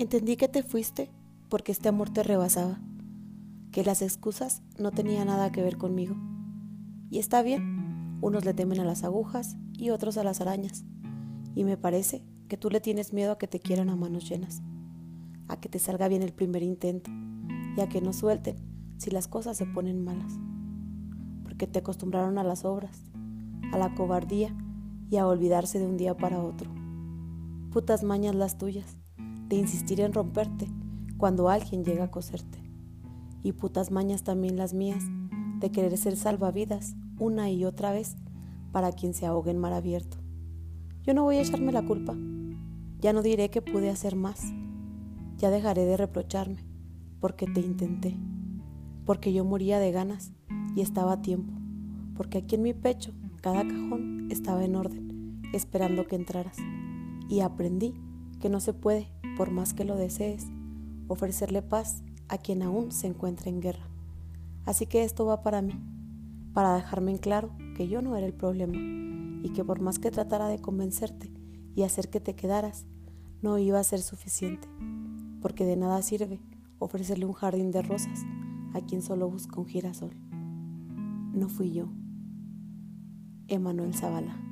Entendí que te fuiste porque este amor te rebasaba, que las excusas no tenían nada que ver conmigo. Y está bien, unos le temen a las agujas y otros a las arañas. Y me parece que tú le tienes miedo a que te quieran a manos llenas, a que te salga bien el primer intento y a que no suelten si las cosas se ponen malas. Porque te acostumbraron a las obras, a la cobardía y a olvidarse de un día para otro. Putas mañas las tuyas de insistir en romperte cuando alguien llega a coserte. Y putas mañas también las mías de querer ser salvavidas una y otra vez para quien se ahogue en mar abierto. Yo no voy a echarme la culpa. Ya no diré que pude hacer más. Ya dejaré de reprocharme porque te intenté. Porque yo moría de ganas y estaba a tiempo. Porque aquí en mi pecho cada cajón estaba en orden, esperando que entraras. Y aprendí que no se puede por más que lo desees, ofrecerle paz a quien aún se encuentra en guerra. Así que esto va para mí, para dejarme en claro que yo no era el problema y que por más que tratara de convencerte y hacer que te quedaras, no iba a ser suficiente, porque de nada sirve ofrecerle un jardín de rosas a quien solo busca un girasol. No fui yo. Emanuel Zavala.